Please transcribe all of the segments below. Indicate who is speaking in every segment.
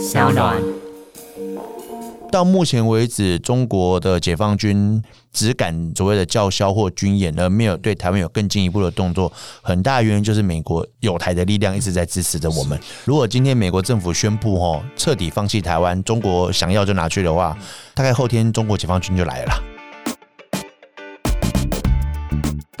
Speaker 1: 小暖。
Speaker 2: 到目前为止，中国的解放军只敢所谓的叫嚣或军演，而没有对台湾有更进一步的动作。很大原因就是美国有台的力量一直在支持着我们。如果今天美国政府宣布吼彻底放弃台湾，中国想要就拿去的话，大概后天中国解放军就来了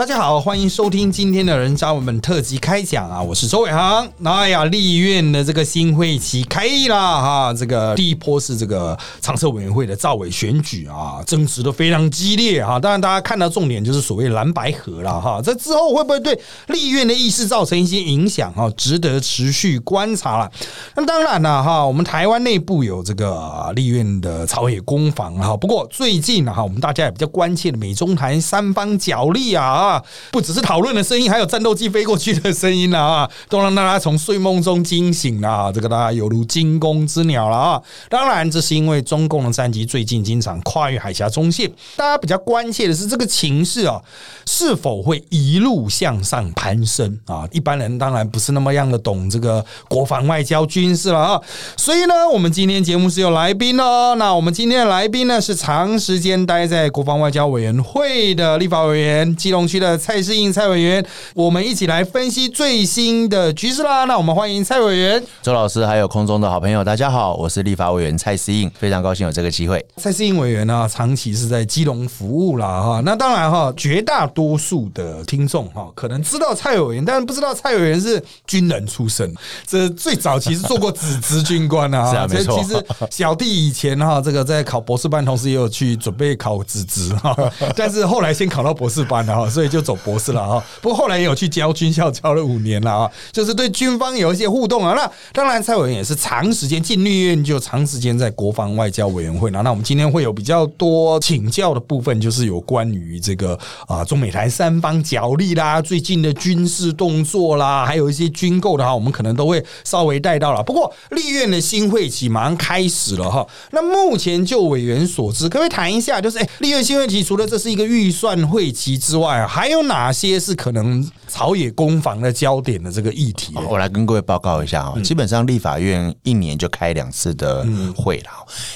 Speaker 3: 大家好，欢迎收听今天的人渣文本特辑开讲啊！我是周伟航。哎呀，立院的这个新会期开啦哈，这个第一波是这个常设委员会的赵委选举啊，争执的非常激烈哈。当然，大家看到重点就是所谓蓝白河了哈。这之后会不会对立院的议事造成一些影响哈？值得持续观察了。那当然了哈，我们台湾内部有这个立院的朝野攻防哈。不过最近哈，我们大家也比较关切的美中台三方角力啊。不只是讨论的声音，还有战斗机飞过去的声音了啊，都让大家从睡梦中惊醒了。啊这个大家犹如惊弓之鸟了啊！当然，这是因为中共的战机最近经常跨越海峡中线，大家比较关切的是这个情势啊，是否会一路向上攀升啊？一般人当然不是那么样的懂这个国防外交军事了啊，所以呢，我们今天节目是有来宾哦。那我们今天的来宾呢，是长时间待在国防外交委员会的立法委员基隆区。的蔡世应蔡委员，我们一起来分析最新的局势啦。那我们欢迎蔡委员、
Speaker 2: 周老师，还有空中的好朋友，大家好，我是立法委员蔡世应，非常高兴有这个机会。
Speaker 3: 蔡世应委员呢，长期是在基隆服务啦，哈。那当然哈，绝大多数的听众哈，可能知道蔡委员，但是不知道蔡委员是军人出身。这最早其实做过子职军官啊，
Speaker 2: 是啊，没错。
Speaker 3: 其实小弟以前哈，这个在考博士班，同时也有去准备考子职哈，但是后来先考到博士班了哈，所以。就走博士了啊！不过后来也有去教军校，教了五年了啊，就是对军方有一些互动啊。那当然，蔡委员也是长时间进立院，就长时间在国防外交委员会了。那我们今天会有比较多请教的部分，就是有关于这个啊中美台三方角力啦，最近的军事动作啦，还有一些军购的话，我们可能都会稍微带到了。不过立院的新会期马上开始了哈。那目前就委员所知，可不可以谈一下？就是哎，立院新会期除了这是一个预算会期之外啊，还有哪些是可能朝野攻防的焦点的这个议题？
Speaker 2: 我来跟各位报告一下啊。基本上立法院一年就开两次的会了，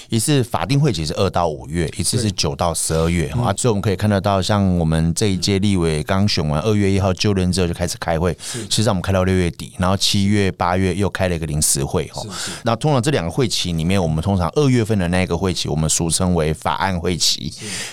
Speaker 2: 一次法定会期是二到五月，一次是九到十二月啊。所以我们可以看得到，像我们这一届立委刚选完二月一号就任之后就开始开会，其实我们开到六月底，然后七月八月又开了一个临时会哈。那通常这两个会期里面，我们通常二月份的那个会期，我们俗称为法案会期；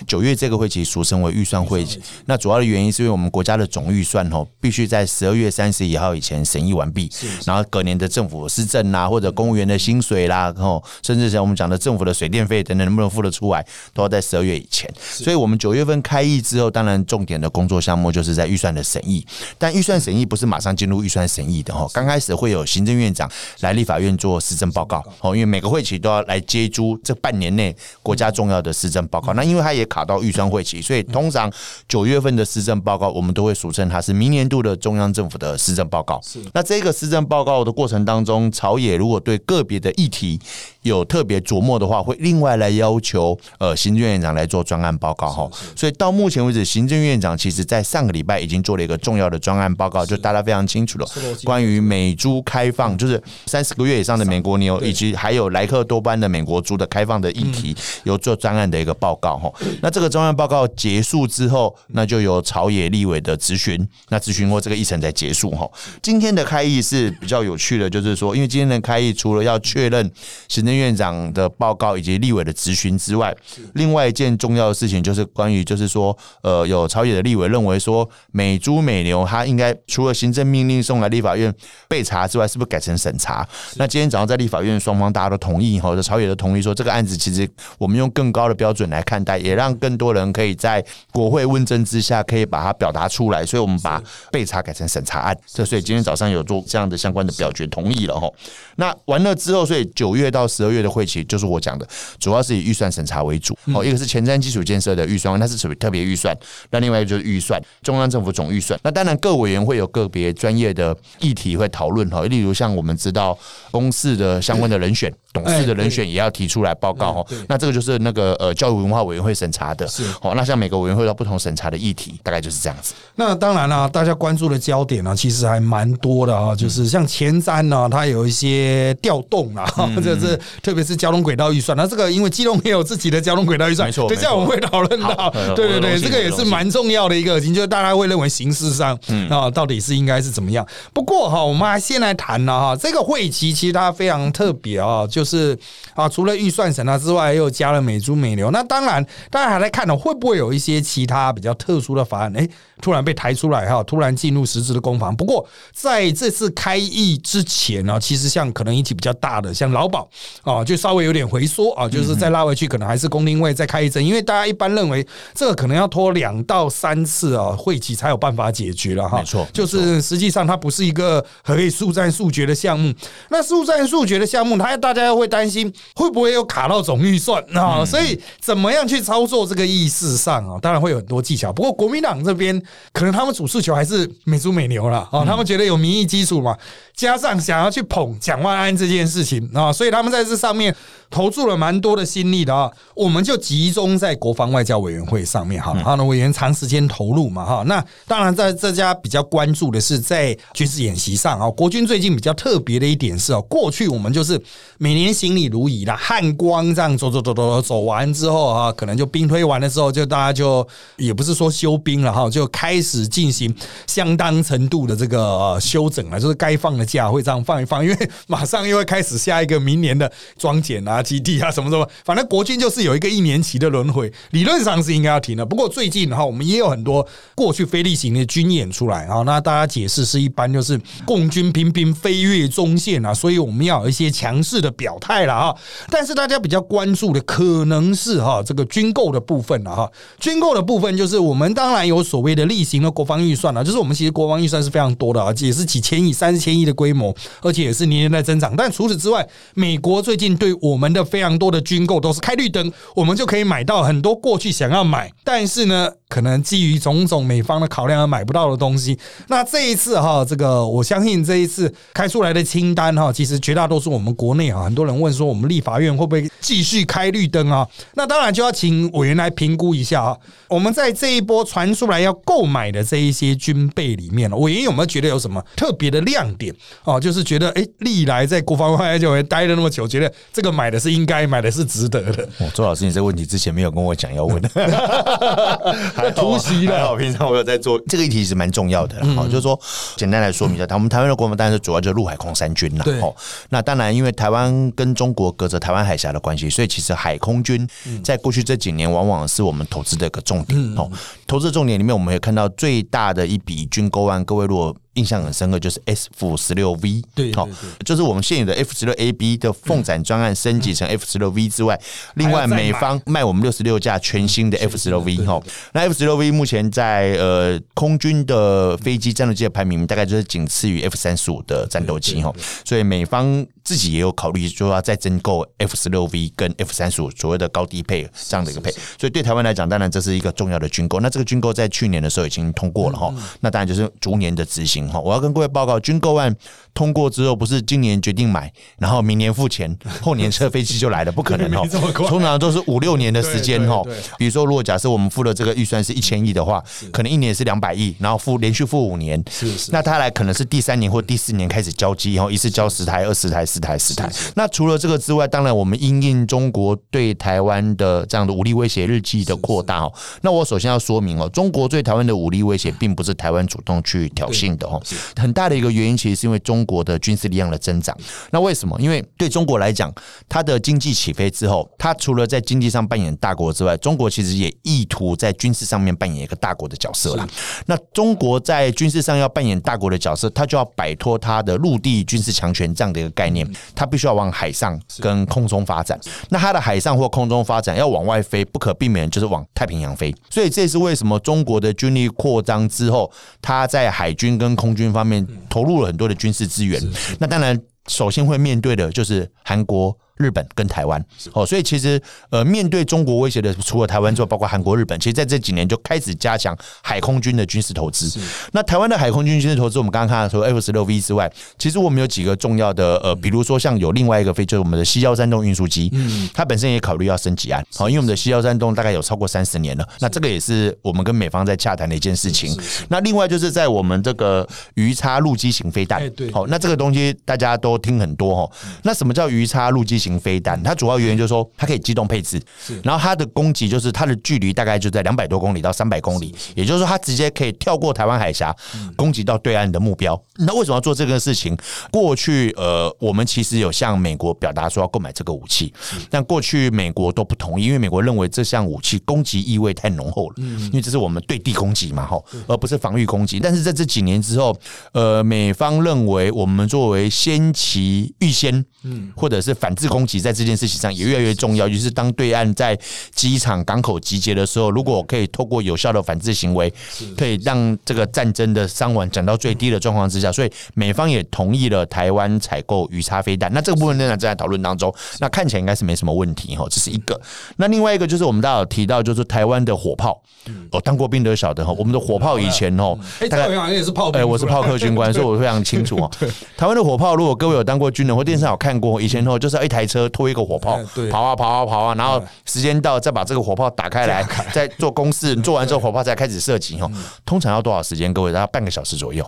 Speaker 2: 九月这个会期俗称为预算会期。那主要的原因是因为我们国家的总预算哦，必须在十二月三十一号以前审议完毕，然后隔年的政府施政啦，或者公务员的薪水啦，然后甚至像我们讲的政府的水电费等等，能不能付得出来，都要在十二月以前。所以，我们九月份开议之后，当然重点的工作项目就是在预算的审议。但预算审议不是马上进入预算审议的哦，刚开始会有行政院长来立法院做施政报告哦，因为每个会期都要来接诸这半年内国家重要的施政报告。那因为他也卡到预算会期，所以通常九月份的施政报告。我们都会俗称它是明年度的中央政府的施政报告。是，那这个施政报告的过程当中，朝野如果对个别的议题有特别琢磨的话，会另外来要求呃行政院长来做专案报告哈。所以到目前为止，行政院长其实在上个礼拜已经做了一个重要的专案报告，就大家非常清楚了，关于美猪开放，就是三十个月以上的美国牛，以及还有莱克多巴的美国猪的开放的议题，有做专案的一个报告哈。那这个专案报告结束之后，那就由朝野立。委的咨询，那咨询过这个议程才结束哈。今天的开议是比较有趣的，就是说，因为今天的开议除了要确认行政院长的报告以及立委的质询之外，另外一件重要的事情就是关于，就是说，呃，有朝野的立委认为说，美猪美牛它应该除了行政命令送来立法院备查之外，是不是改成审查？那今天早上在立法院双方大家都同意哈，朝野都同意说，这个案子其实我们用更高的标准来看待，也让更多人可以在国会问政之下，可以把它表。达出来，所以我们把备查改成审查案。这所以今天早上有做这样的相关的表决同意了哈。那完了之后，所以九月到十二月的会期就是我讲的，主要是以预算审查为主。哦，一个是前瞻基础建设的预算，那是属于特别预算；那另外一个就是预算，中央政府总预算。那当然各委员会有个别专业的议题会讨论哈，例如像我们知道公司的相关的人选董事的人选也要提出来报告哦。那这个就是那个呃教育文化委员会审查的，
Speaker 3: 是
Speaker 2: 哦。那像每个委员会有不同审查的议题，大概就是这样子。
Speaker 3: 那当然了，大家关注的焦点呢，其实还蛮多的啊。就是像前瞻呢，它有一些调动啊，这是特别是交通轨道预算。那这个因为基隆也有自己的交通轨道预算，
Speaker 2: 没错。
Speaker 3: 等下我们会讨论到，对对对，这个也是蛮重要的一个，就是大家会认为形式上啊，到底是应该是怎么样。不过哈，我们还先来谈了哈，这个会期其实它非常特别啊，就是啊，除了预算审查之外，又加了美猪美牛。那当然，大家还在看呢，会不会有一些其他比较特殊的法案？哎。突然被抬出来哈，突然进入实质的攻防。不过在这次开议之前呢，其实像可能引起比较大的，像劳保啊，就稍微有点回缩啊，就是再拉回去，可能还是公定位再开一针，因为大家一般认为这个可能要拖两到三次啊会期才有办法解决了哈。
Speaker 2: 没错，
Speaker 3: 就是实际上它不是一个可以速战速决的项目。那速战速决的项目，它大家会担心会不会又卡到总预算啊？所以怎么样去操作这个意识上啊，当然会有很多技巧。不过国民党这边。可能他们主诉求还是美猪美牛了啊，他们觉得有民意基础嘛，加上想要去捧蒋万安这件事情啊，所以他们在这上面。投注了蛮多的心力的啊，我们就集中在国防外交委员会上面哈，然后呢，委员长时间投入嘛哈。那当然，在这家比较关注的是在军事演习上啊，国军最近比较特别的一点是啊，过去我们就是每年年行礼如仪啦，汉光这样走走走走走完之后啊，可能就兵推完的时候，就大家就也不是说休兵了哈，就开始进行相当程度的这个休整了，就是该放的假会这样放一放，因为马上又会开始下一个明年的装检啊。基地啊，什么什么，反正国军就是有一个一年期的轮回，理论上是应该要停的。不过最近哈，我们也有很多过去非例行的军演出来啊，那大家解释是一般就是共军频频飞越中线啊，所以我们要有一些强势的表态了啊。但是大家比较关注的可能是哈这个军购的部分了哈，军购的部分就是我们当然有所谓的例行的国防预算了，就是我们其实国防预算是非常多的啊，也是几千亿、三四千亿的规模，而且也是年年在增长。但除此之外，美国最近对我们的非常多的军购都是开绿灯，我们就可以买到很多过去想要买，但是呢，可能基于种种美方的考量而买不到的东西。那这一次哈，这个我相信这一次开出来的清单哈，其实绝大多数我们国内啊，很多人问说我们立法院会不会继续开绿灯啊？那当然就要请委员来评估一下啊。我们在这一波传出来要购买的这一些军备里面，委员有没有觉得有什么特别的亮点哦？就是觉得哎，历来在国防外交待了那么久，觉得这个买的是。应该买的是值得的。
Speaker 2: 周老师，你这个问题之前没有跟我讲要问，
Speaker 3: 还突袭了。
Speaker 2: 平常我有在做这个议题是蛮重要的。好，就是说简单来说明一下，我们台湾的国防当然是主要就是陆海空三军了。哦，那当然因为台湾跟中国隔着台湾海峡的关系，所以其实海空军在过去这几年往往是我们投资的一个重点。哦，投资重点里面，我们也看到最大的一笔军购案，各位如果。印象很深刻，就是 F 十六 V，
Speaker 3: 对，好，
Speaker 2: 就是我们现有的 F 十六 AB 的凤展专案升级成 F 十六 V 之外，另外美方卖我们六十六架全新的 F 十六 V 哈。那 F 十六 V 目前在呃空军的飞机战斗机的排名大概就是仅次于 F 三十五的战斗机哈，所以美方自己也有考虑说要再增购 F 十六 V 跟 F 三十五所谓的高低配这样的一个配，所以对台湾来讲，当然这是一个重要的军购。那这个军购在去年的时候已经通过了哈，那当然就是逐年的执行。哈，我要跟各位报告，军购案通过之后，不是今年决定买，然后明年付钱，后年车飞机就来了，不可能哦。通常都是五六年的时间哦。比如说，如果假设我们付了这个预算是一千亿的话，可能一年是两百亿，然后付连续付五年，
Speaker 3: 是是。
Speaker 2: 那他来可能是第三年或第四年开始交机，然后一次交十台、二十台、十台、十台。那除了这个之外，当然我们因应中国对台湾的这样的武力威胁日记的扩大哦。那我首先要说明哦，中国对台湾的武力威胁并不是台湾主动去挑衅的哦。很大的一个原因，其实是因为中国的军事力量的增长。那为什么？因为对中国来讲，它的经济起飞之后，它除了在经济上扮演大国之外，中国其实也意图在军事上面扮演一个大国的角色了。那中国在军事上要扮演大国的角色，它就要摆脱它的陆地军事强权这样的一个概念，它必须要往海上跟空中发展。那它的海上或空中发展要往外飞，不可避免就是往太平洋飞。所以这是为什么中国的军力扩张之后，它在海军跟空军方面投入了很多的军事资源。那当然，首先会面对的就是韩国。日本跟台湾。哦，所以其实呃，面对中国威胁的，除了台湾之外，包括韩国、日本，其实在这几年就开始加强海空军的军事投资。那台湾的海空军军事投资，我们刚刚看到说 F 十六 V 之外，其实我们有几个重要的呃，比如说像有另外一个飞，就是我们的西幺三洞运输机，嗯，它本身也考虑要升级案。好，因为我们的西幺三洞大概有超过三十年了，那这个也是我们跟美方在洽谈的一件事情。那另外就是在我们这个鱼叉陆基型飞弹，
Speaker 3: 对，
Speaker 2: 好，那这个东西大家都听很多哈。那什么叫鱼叉陆基型飞弹？它主要原因就是说它可以机动配置，然后它的攻击就是它的距离大概就在两百多公里到三百公里，也就是说它直接可以跳过台湾海峡，攻击到对岸的目标。那为什么要做这个事情？过去呃，我们其实有向美国表达说要购买这个武器，但过去美国都不同意，因为美国认为这项武器攻击意味太浓厚了，因为这是我们对地攻击嘛，哈，而不是防御攻击。但是在这几年之后，呃，美方认为我们作为先期预先，嗯，或者是反制攻击，在这件事情上也越来越重要。于是当对岸在机场、港口集结的时候，如果可以透过有效的反制行为，可以让这个战争的伤亡降到最低的状况之下，所以美方也同意了台湾采购鱼叉飞弹。那这个部分仍然在讨论当中。那看起来应该是没什么问题哈，这是一个。那另外一个就是我们大家有提到，就是台湾的火炮。哦，当过兵都晓得哈，我们的火炮以前哦，哎
Speaker 3: 大概好像也是炮，哎，
Speaker 2: 我是炮客军官，所以我非常清楚哦。台湾的火炮，如果各位有当过军人或电视上有看过，以前哦就是一台车拖一个火炮，跑啊跑啊跑啊，然后时间到再把这个火炮打开来，再做公式，做完之后火炮才开始射击哦。通常要多少时间？各位，大概半个小时左右。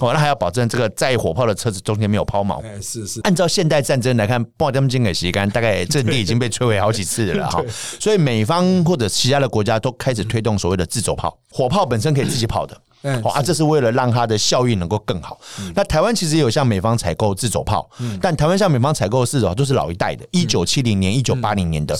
Speaker 2: 哦，那还要保证这个载火炮的车子中间没有抛锚。
Speaker 3: 是是。
Speaker 2: 按照现代战争来看，爆他们金给旗杆，大概阵地已经被摧毁好几次了哈。所以美方或者其他的国家都开始推动所谓的自走炮，火炮本身可以自己跑的。哦啊，这是为了让它的效益能够更好。那台湾其实也有向美方采购自走炮，但台湾向美方采购的自走都是老一代的，一九七零年、一九八零年的，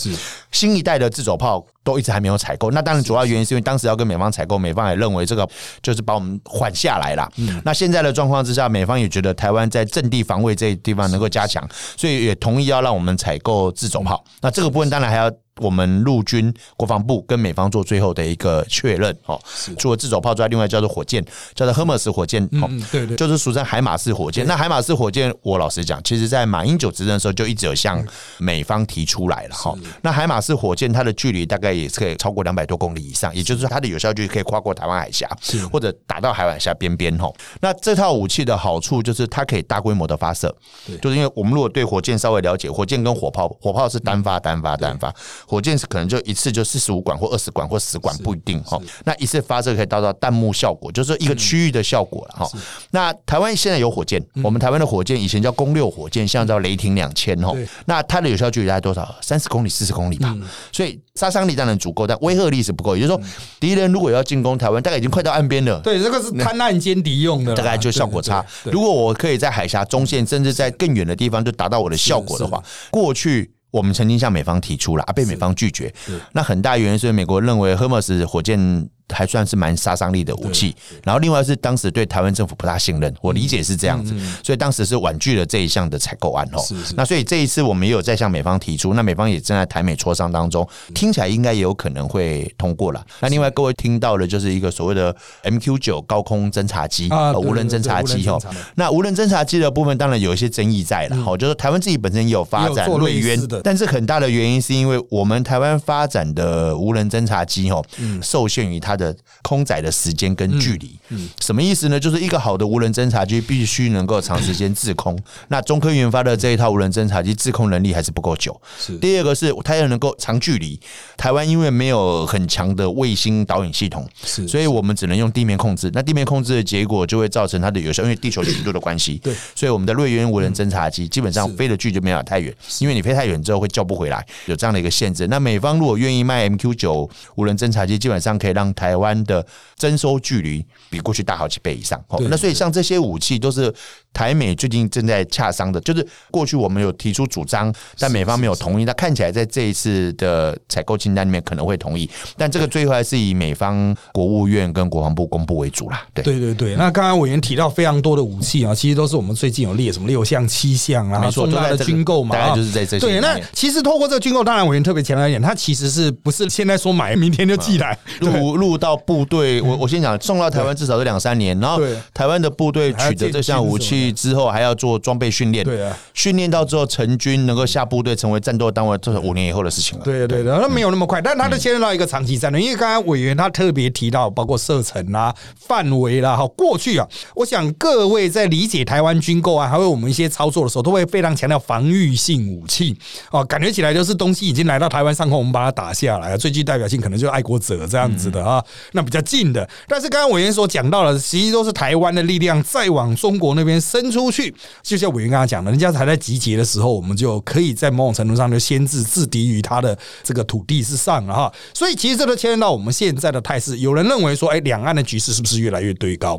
Speaker 2: 新一代的自走炮都一直还没有采购。那当然主要原因是因为当时要跟美方采购，美方也认为这个就是把我们缓下来了。那现在的状况之下，美方也觉得台湾在阵地防卫这一地方能够加强，所以也同意要让我们采购自走炮。那这个部分当然还要。我们陆军国防部跟美方做最后的一个确认，哦，除了自走炮之外，另外叫做火箭，叫做 Hermes 火箭，
Speaker 3: 哦，对对，
Speaker 2: 就是俗称海马式火箭。那海马式火箭，我老实讲，其实在马英九执政的时候就一直有向美方提出来了，哈。那海马式火箭它的距离大概也是可以超过两百多公里以上，也就是说它的有效距离可以跨过台湾海峡，或者打到海湾峡边边，哈。那这套武器的好处就是它可以大规模的发射，就是因为我们如果对火箭稍微了解，火箭跟火炮，火炮是单发单发单发。火箭是可能就一次就四十五管或二十管或十管不一定哈，那一次发射可以达到弹幕效果，就是一个区域的效果了哈。那台湾现在有火箭，我们台湾的火箭以前叫攻六火箭，现在叫雷霆两千哈。那它的有效距离大概多少？三十公里、四十公里吧。所以杀伤力当然足够，但威慑力是不够。也就是说，敌人如果要进攻台湾，大概已经快到岸边了。
Speaker 3: 对，这个是滩岸歼敌用的，
Speaker 2: 大概就效果差。如果我可以在海峡中线，甚至在更远的地方就达到我的效果的话，过去。我们曾经向美方提出了，啊，被美方拒绝。那很大原因是美国认为 Hermes 火箭。还算是蛮杀伤力的武器，然后另外是当时对台湾政府不大信任，我理解是这样子，所以当时是婉拒了这一项的采购案哦。那所以这一次我们也有在向美方提出，那美方也正在台美磋商当中，听起来应该也有可能会通过了。那另外各位听到的就是一个所谓的 MQ 九高空侦察机啊，无人侦察机哦。那无人侦察机的部分当然有一些争议在了，好，就是台湾自己本身也有发展瑞渊的，但是很大的原因是因为我们台湾发展的无人侦察机哦，受限于它。的空载的时间跟距离，嗯什么意思呢？就是一个好的无人侦察机必须能够长时间滞空。那中科研发的这一套无人侦察机滞空能力还是不够久。是第二个是它要能够长距离。台湾因为没有很强的卫星导引系统，是所以我们只能用地面控制。那地面控制的结果就会造成它的有效，因为地球曲度的关系。对，所以我们的瑞渊无人侦察机基本上飞的距就没有太远，因为你飞太远之后会叫不回来，有这样的一个限制。那美方如果愿意卖 MQ 九无人侦察机，基本上可以让台台湾的征收距离比过去大好几倍以上，那所以像这些武器都是。台美最近正在洽商的，就是过去我们有提出主张，但美方没有同意。那看起来在这一次的采购清单里面可能会同意，但这个最后还是以美方国务院跟国防部公布为主啦。对
Speaker 3: 对对对。那刚刚委员提到非常多的武器啊，其实都是我们最近有列什么六项、七项啊，重大的军购嘛，
Speaker 2: 大概就是在这些。
Speaker 3: 对，那其实透过这个军购，当然委员特别强调一点，它其实是不是现在说买，明天就寄来？
Speaker 2: 陆陆入到部队，我我先讲，送到台湾至少是两三年，然后台湾的部队取得这项武器之后，还要做装备训练，
Speaker 3: 对啊，
Speaker 2: 训练到之后成军，能够下部队成为战斗单位，这是五年以后的事情了。
Speaker 3: 对对对，那没有那么快，但他都牵涉到一个长期战略。因为刚刚委员他特别提到，包括射程啦、范围啦，哈，过去啊，我想各位在理解台湾军购啊，还有我们一些操作的时候，都会非常强调防御性武器哦，感觉起来就是东西已经来到台湾上空，我们把它打下来，最具代表性可能就是爱国者这样子的啊，那比较近的。但是刚刚委员所讲到了，其实都是台湾的力量再往中国那边伸出去，就像委员刚刚讲的，人家还在集结的时候，我们就可以在某种程度上就先制制敌于他的这个土地之上了哈。所以其实这都牵连到我们现在的态势。有人认为说，哎，两岸的局势是不是越来越堆高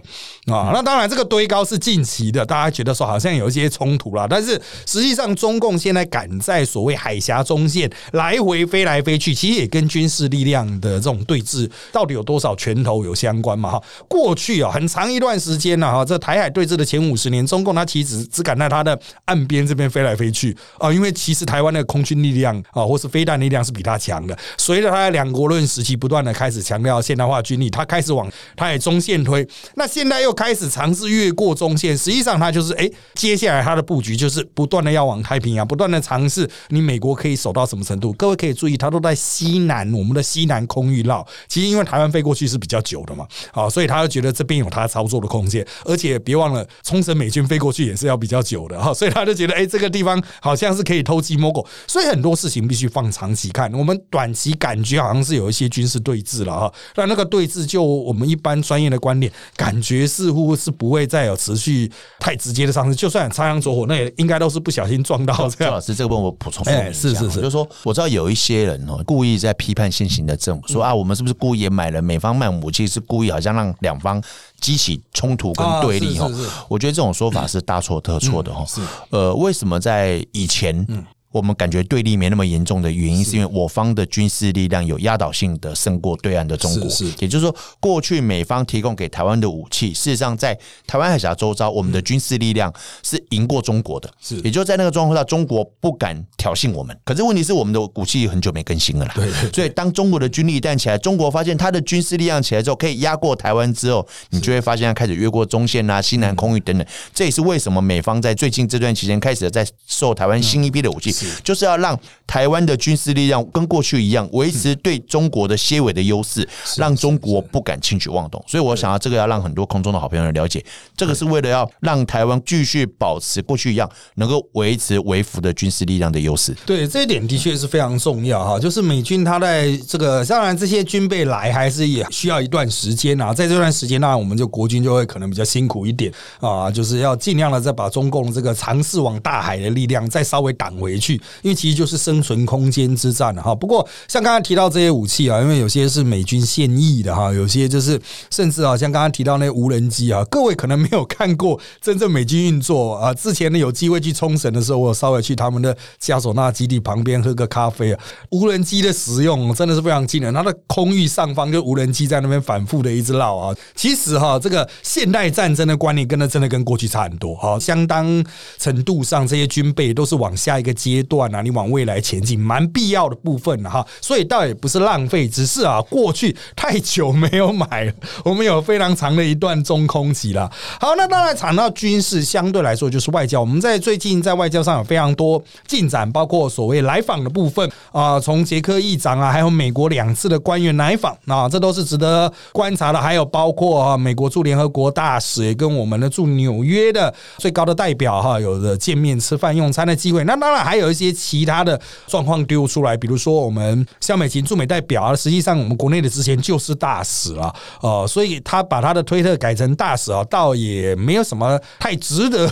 Speaker 3: 啊？那当然，这个堆高是近期的，大家觉得说好像有一些冲突了，但是实际上中共现在赶在所谓海峡中线来回飞来飞去，其实也跟军事力量的这种对峙到底有多少拳头有相关嘛哈。过去啊，很长一段时间呢哈，这台海对峙的前五十年，中共它其实只敢在它的岸边这边飞来飞去啊，因为其实台湾的空军力量啊，或是飞弹力量是比它强的。随着他的两国论时期不断的开始强调现代化军力，他开始往他也中线推，那现在又开始尝试越过中线，实际上他就是哎，接下来他的布局就是不断的要往太平洋，不断的尝试你美国可以守到什么程度？各位可以注意，他都在西南，我们的西南空域绕。其实因为台湾飞过去是比较久的嘛，啊，所以他就觉得这边有他操作的空间，而且别忘了冲绳美军飞过去也是要比较久的哈，所以他就觉得哎，这个地方好像是可以偷鸡摸狗，所以很多事情必须放长期看。我们短期感觉好像是有一些军事对峙了哈，那那个对峙就我们一般专业的观点，感觉似乎是不会再有持续太直接的上升，就算擦枪走火，那也应该都是不小心撞到这样。
Speaker 2: 赵老师，这个问我补充一下
Speaker 3: 是是是
Speaker 2: 就是说我知道有一些人哦，故意在批判现行的政府，说啊，我们是不是故意也买了美方卖武器，是故意好像让两方激起冲突跟对立哈
Speaker 3: 啊是是是？
Speaker 2: 我觉得这种说法是大错特错的哈。呃，为什么在以前？我们感觉对立没那么严重的原因，是因为我方的军事力量有压倒性的胜过对岸的中国。也就是说，过去美方提供给台湾的武器，事实上在台湾海峡周遭，我们的军事力量是赢过中国的。
Speaker 3: 是
Speaker 2: 也就在那个状况下，中国不敢挑衅我们。可是问题是，我们的武器很久没更新了啦。
Speaker 3: 对
Speaker 2: 所以当中国的军力一旦起来，中国发现它的军事力量起来之后，可以压过台湾之后，你就会发现它开始越过中线啊、西南空域等等。这也是为什么美方在最近这段期间开始在售台湾新一批的武器，就是要让台湾的军事力量跟过去一样，维持对中国的些微的优势，让中国不敢轻举妄动。所以我想要这个要让很多空中的好朋友了解，这个是为了要让台湾继续保持过去一样能够维持维服的军事力量的优势。
Speaker 3: 对这一点的确是非常重要哈，就是美军他在这个当然这些军备来还是也需要一段时间啊，在这段时间当然我们就国军就会可能比较辛苦一点啊，就是要尽量的再把中共这个尝试往大海的力量再稍微挡回去，因为其实就是生存空间之战了哈。不过像刚才提到这些武器啊，因为有些是美军现役的哈，有些就是甚至啊像刚刚提到那无人机啊，各位可能没有看过真正美军运作啊，之前呢有机会去冲绳的时候，我有稍微去他们的加索纳基地旁边喝个咖啡啊。无人机的使用真的是非常惊人，它的空域上方就无人机在那边反复的一直绕啊。其实哈，这个现代战争的观念跟那真的跟过去差很多哈，相当程度上这些军备都是往下一个阶段啊，你往未来前进，蛮必要的部分了哈。所以倒也不是浪费，只是啊过去太久没有买了，我们有非常长的一段中空期了。好，那当然谈到军事，相对来说就是外交。我们在最近在外交上有非常多进展，包括所谓来访的部分啊，从捷克议长啊，还有美国两次的官员来访啊，这都是值得观察的。还有包括啊，美国驻联合国大使也跟我们的驻纽约的最高的代表哈，有的见面吃饭用餐的机会。那当然还有一些其他的状况丢出来，比如说我们肖美琴驻美代表啊，实际上我们国内的之前就是大使了哦，所以他把他的推特改成大使啊，倒也没有什么太值得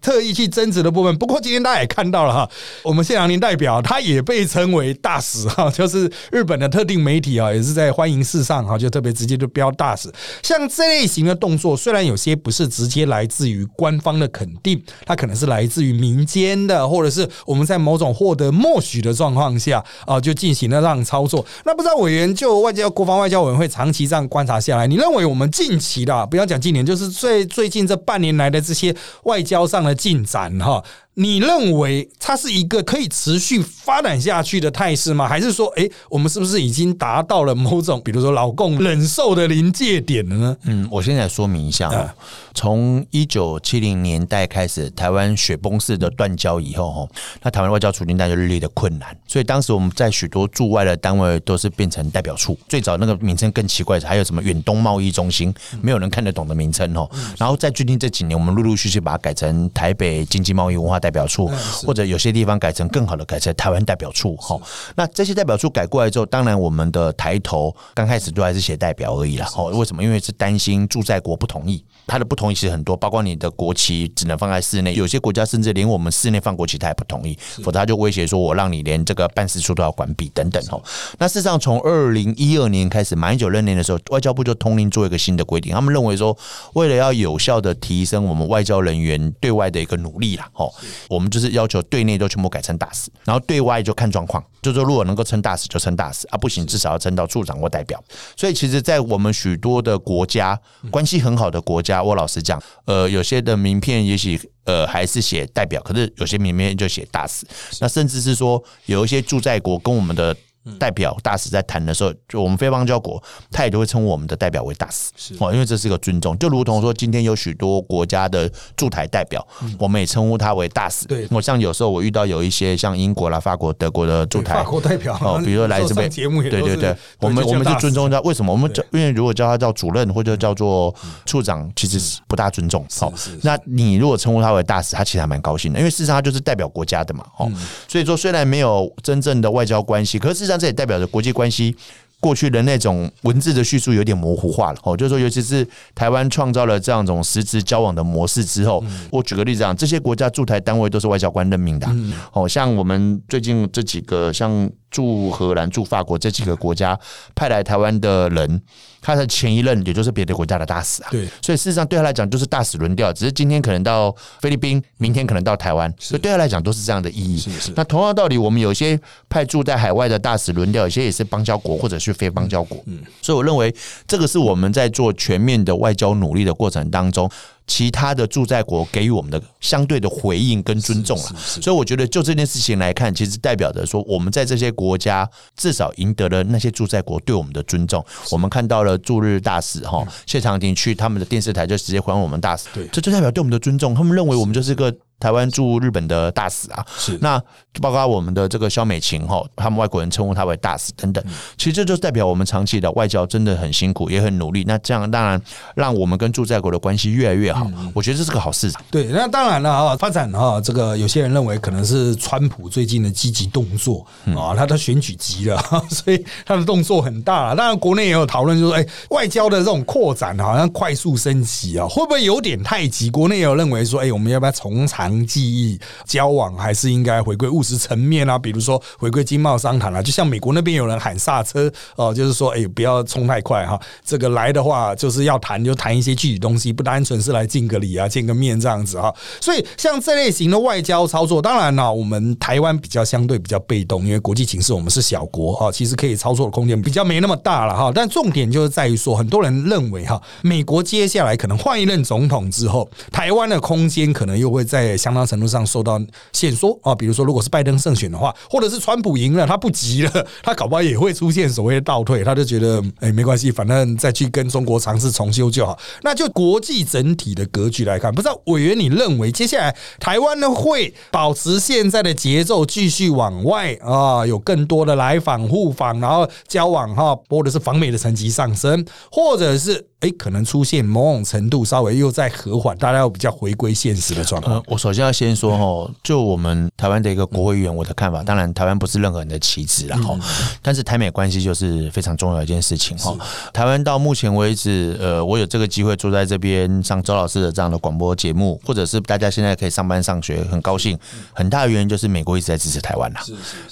Speaker 3: 特意去争执的部分。不过今天大家也看到了哈，我们谢长廷代表他也被称为大使哈，就是日本的特定媒体啊，也是在欢迎事上哈，就特别直接就标大使。像这类型的动作，虽然有些不是直接来自于官方的肯定，它可能是来自于民间的，或者是我们在某种获得默许的状况下啊，就进行了这样操作。那不知道委员就外交国防外交委员会长期这样观察下来，你认为我们近期的不要讲今年，就是最最近这半年来的这些外交上的进展哈，你认为它是一个可以持续发展下去的态势吗？还是说，哎，我们是不是已经达到了某种，比如说老共忍受的临界点了呢？
Speaker 2: 嗯，我现在说明一下哦，从一九七零年代开始，台湾雪崩式的断交以后，哈，那台湾外交处境带就日益的困难，所以当时我们在许多驻外的单位都是变成代表处。最早那个名称更奇怪，还有什么远东贸易中心，没有人看得懂的名称哦。然后在最近这几年，我们陆陆续续把它改成台北经济贸易文化代表处，或者有些地方改成更好的，改成台湾代表处。哈，那这些代表处改过来之后，当然我们的抬头刚开始都还是写代表而已啦。哦，为什么？因为是担心驻在国不同意，他的不同意其实很多，包括你的国旗只能放在室内，有些国家甚至连我们室内放国旗他也不同意，否则他就威胁说我让你连这个办事处都要关闭等等。哦，那事实上从二零一二年开始，马英九任年的时候，外交部就通令做一个新的规定，他们认为说，为了要有效的提升我们外交人员对外的一个努力啦，哦，我们就是要求对内都全部改成大使，然后对外就看状况，就说如果能够称大使就称大使啊，不行至少要称到处长或代表。所以其实，在我们许多的国家关系很好的国家，我老实讲，呃，有些的名片也许呃还是写代表，可是有些名片就写大使，那甚至是说有一些驻在国跟我们的。代表大使在谈的时候，就我们非邦交国，他也都会称我们的代表为大使，是。哦，因为这是一个尊重，就如同说今天有许多国家的驻台代表，我们也称呼他为大使。
Speaker 3: 对，
Speaker 2: 我像有时候我遇到有一些像英国啦、法国、德国的驻台
Speaker 3: 法国代表哦，
Speaker 2: 比如说 来这边
Speaker 3: 节目，
Speaker 2: 对对对，我们我们是尊重他，为什么？我们因为如果叫他叫主任或者叫做处长，其实是不大尊重。好，那你如果称呼他为大使，他其实还蛮高兴的，因为事实上他就是代表国家的嘛。哦，所以说虽然没有真正的外交关系，可是上这也代表着国际。关系过去的那种文字的叙述有点模糊化了哦，就是说，尤其是台湾创造了这样一种实质交往的模式之后，我举个例子啊，这些国家驻台单位都是外交官任命的，哦，像我们最近这几个像。驻荷兰、驻法国这几个国家派来台湾的人，他的前一任也就是别的国家的大使啊。
Speaker 3: 对，
Speaker 2: 所以事实上对他来讲就是大使轮调，只是今天可能到菲律宾，明天可能到台湾，所以对他来讲都是这样的意义。
Speaker 3: 是是。
Speaker 2: 那同样道理，我们有些派驻在海外的大使轮调，有些也是邦交国或者是非邦交国。嗯，所以我认为这个是我们在做全面的外交努力的过程当中。其他的驻在国给予我们的相对的回应跟尊重了，所以我觉得就这件事情来看，其实代表着说我们在这些国家至少赢得了那些驻在国对我们的尊重。我们看到了驻日大使哈谢长廷去他们的电视台就直接还我们大使，
Speaker 3: 对，
Speaker 2: 这就代表对我们的尊重。他们认为我们就是个。台湾驻日本的大使啊，
Speaker 3: 是
Speaker 2: 那包括我们的这个肖美琴哈，他们外国人称呼他为大使等等，其实这就代表我们长期的外交真的很辛苦，也很努力。那这样当然让我们跟驻在国的关系越来越好，我觉得这是个好事。
Speaker 3: 对，那当然了啊，发展啊，这个有些人认为可能是川普最近的积极动作啊，他的选举急了，所以他的动作很大。当然，国内也有讨论，就说哎，外交的这种扩展好像快速升级啊，会不会有点太急？国内也有认为说，哎，我们要不要从长记忆交往还是应该回归务实层面啊，比如说回归经贸商谈啊，就像美国那边有人喊刹车哦，就是说哎不要冲太快哈，这个来的话就是要谈就谈一些具体东西，不单纯是来敬个礼啊、见个面这样子哈。所以像这类型的外交操作，当然呢，我们台湾比较相对比较被动，因为国际形势我们是小国哈，其实可以操作的空间比较没那么大了哈。但重点就是在于说，很多人认为哈，美国接下来可能换一任总统之后，台湾的空间可能又会在相当程度上受到限缩啊，比如说，如果是拜登胜选的话，或者是川普赢了，他不急了，他搞不好也会出现所谓的倒退，他就觉得哎，没关系，反正再去跟中国尝试重修就好。那就国际整体的格局来看，不知道委员你认为接下来台湾呢会保持现在的节奏，继续往外啊，有更多的来访互访，然后交往哈，或者是访美的层级上升，或者是？哎，可能出现某种程度稍微又在和缓，大家又比较回归现实的状况。
Speaker 2: 我首先要先说哈，就我们台湾的一个国会议员，我的看法，当然台湾不是任何人的棋子然后，但是台美关系就是非常重要一件事情哈。台湾到目前为止，呃，我有这个机会坐在这边上周老师的这样的广播节目，或者是大家现在可以上班上学，很高兴。很大的原因就是美国一直在支持台湾呐。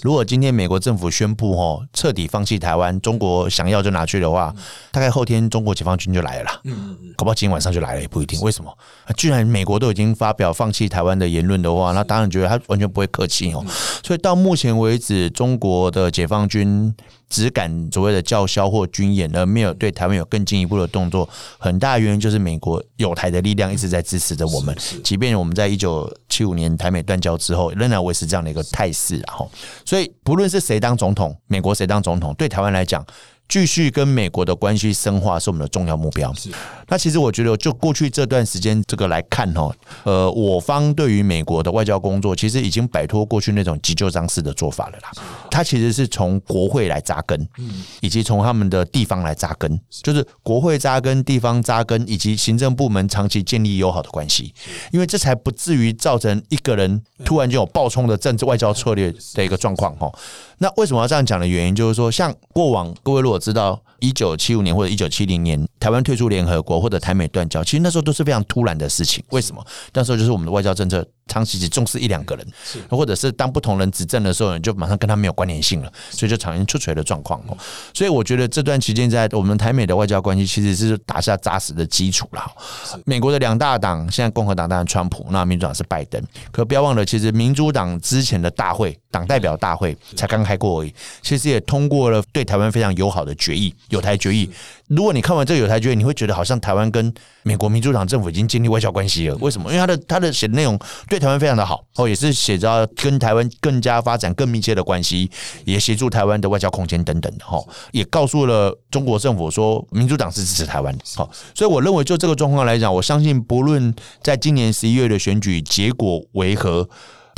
Speaker 2: 如果今天美国政府宣布哦彻底放弃台湾，中国想要就拿去的话，大概后天中国解放军就。就来了，嗯嗯搞不好今天晚上就来了也不一定。为什么？居然美国都已经发表放弃台湾的言论的话，那当然觉得他完全不会客气哦。所以到目前为止，中国的解放军只敢所谓的叫嚣或军演，而没有对台湾有更进一步的动作，很大原因就是美国有台的力量一直在支持着我们，即便我们在一九七五年台美断交之后，仍然维持这样的一个态势，然后，所以不论是谁当总统，美国谁当总统，对台湾来讲。继续跟美国的关系深化是我们的重要目标。那其实我觉得，就过去这段时间这个来看哦，呃，我方对于美国的外交工作，其实已经摆脱过去那种急救章式的做法了啦。它其实是从国会来扎根，以及从他们的地方来扎根，就是国会扎根、地方扎根，以及行政部门长期建立友好的关系，因为这才不至于造成一个人突然就有暴冲的政治外交策略的一个状况哈。那为什么要这样讲的原因，就是说，像过往各位如果知道，一九七五年或者一九七零年台湾退出联合国或者台美断交，其实那时候都是非常突然的事情。为什么？那时候就是我们的外交政策。长期只重视一两个人，或者是当不同人执政的时候，你就马上跟他没有关联性了，所以就产生出锤的状况哦。所以我觉得这段期间在我们台美的外交关系其实是打下扎实的基础了。美国的两大党，现在共和党当然川普，那民主党是拜登。可不要忘了，其实民主党之前的大会党代表大会才刚开过而已，其实也通过了对台湾非常友好的决议，有台决议。如果你看完这个台决，你会觉得好像台湾跟美国民主党政府已经建立外交关系了。为什么？因为他的他的写的内容对台湾非常的好哦，也是写着跟台湾更加发展更密切的关系，也协助台湾的外交空间等等的哈，也告诉了中国政府说民主党是支持台湾的。好，所以我认为就这个状况来讲，我相信不论在今年十一月的选举结果为何。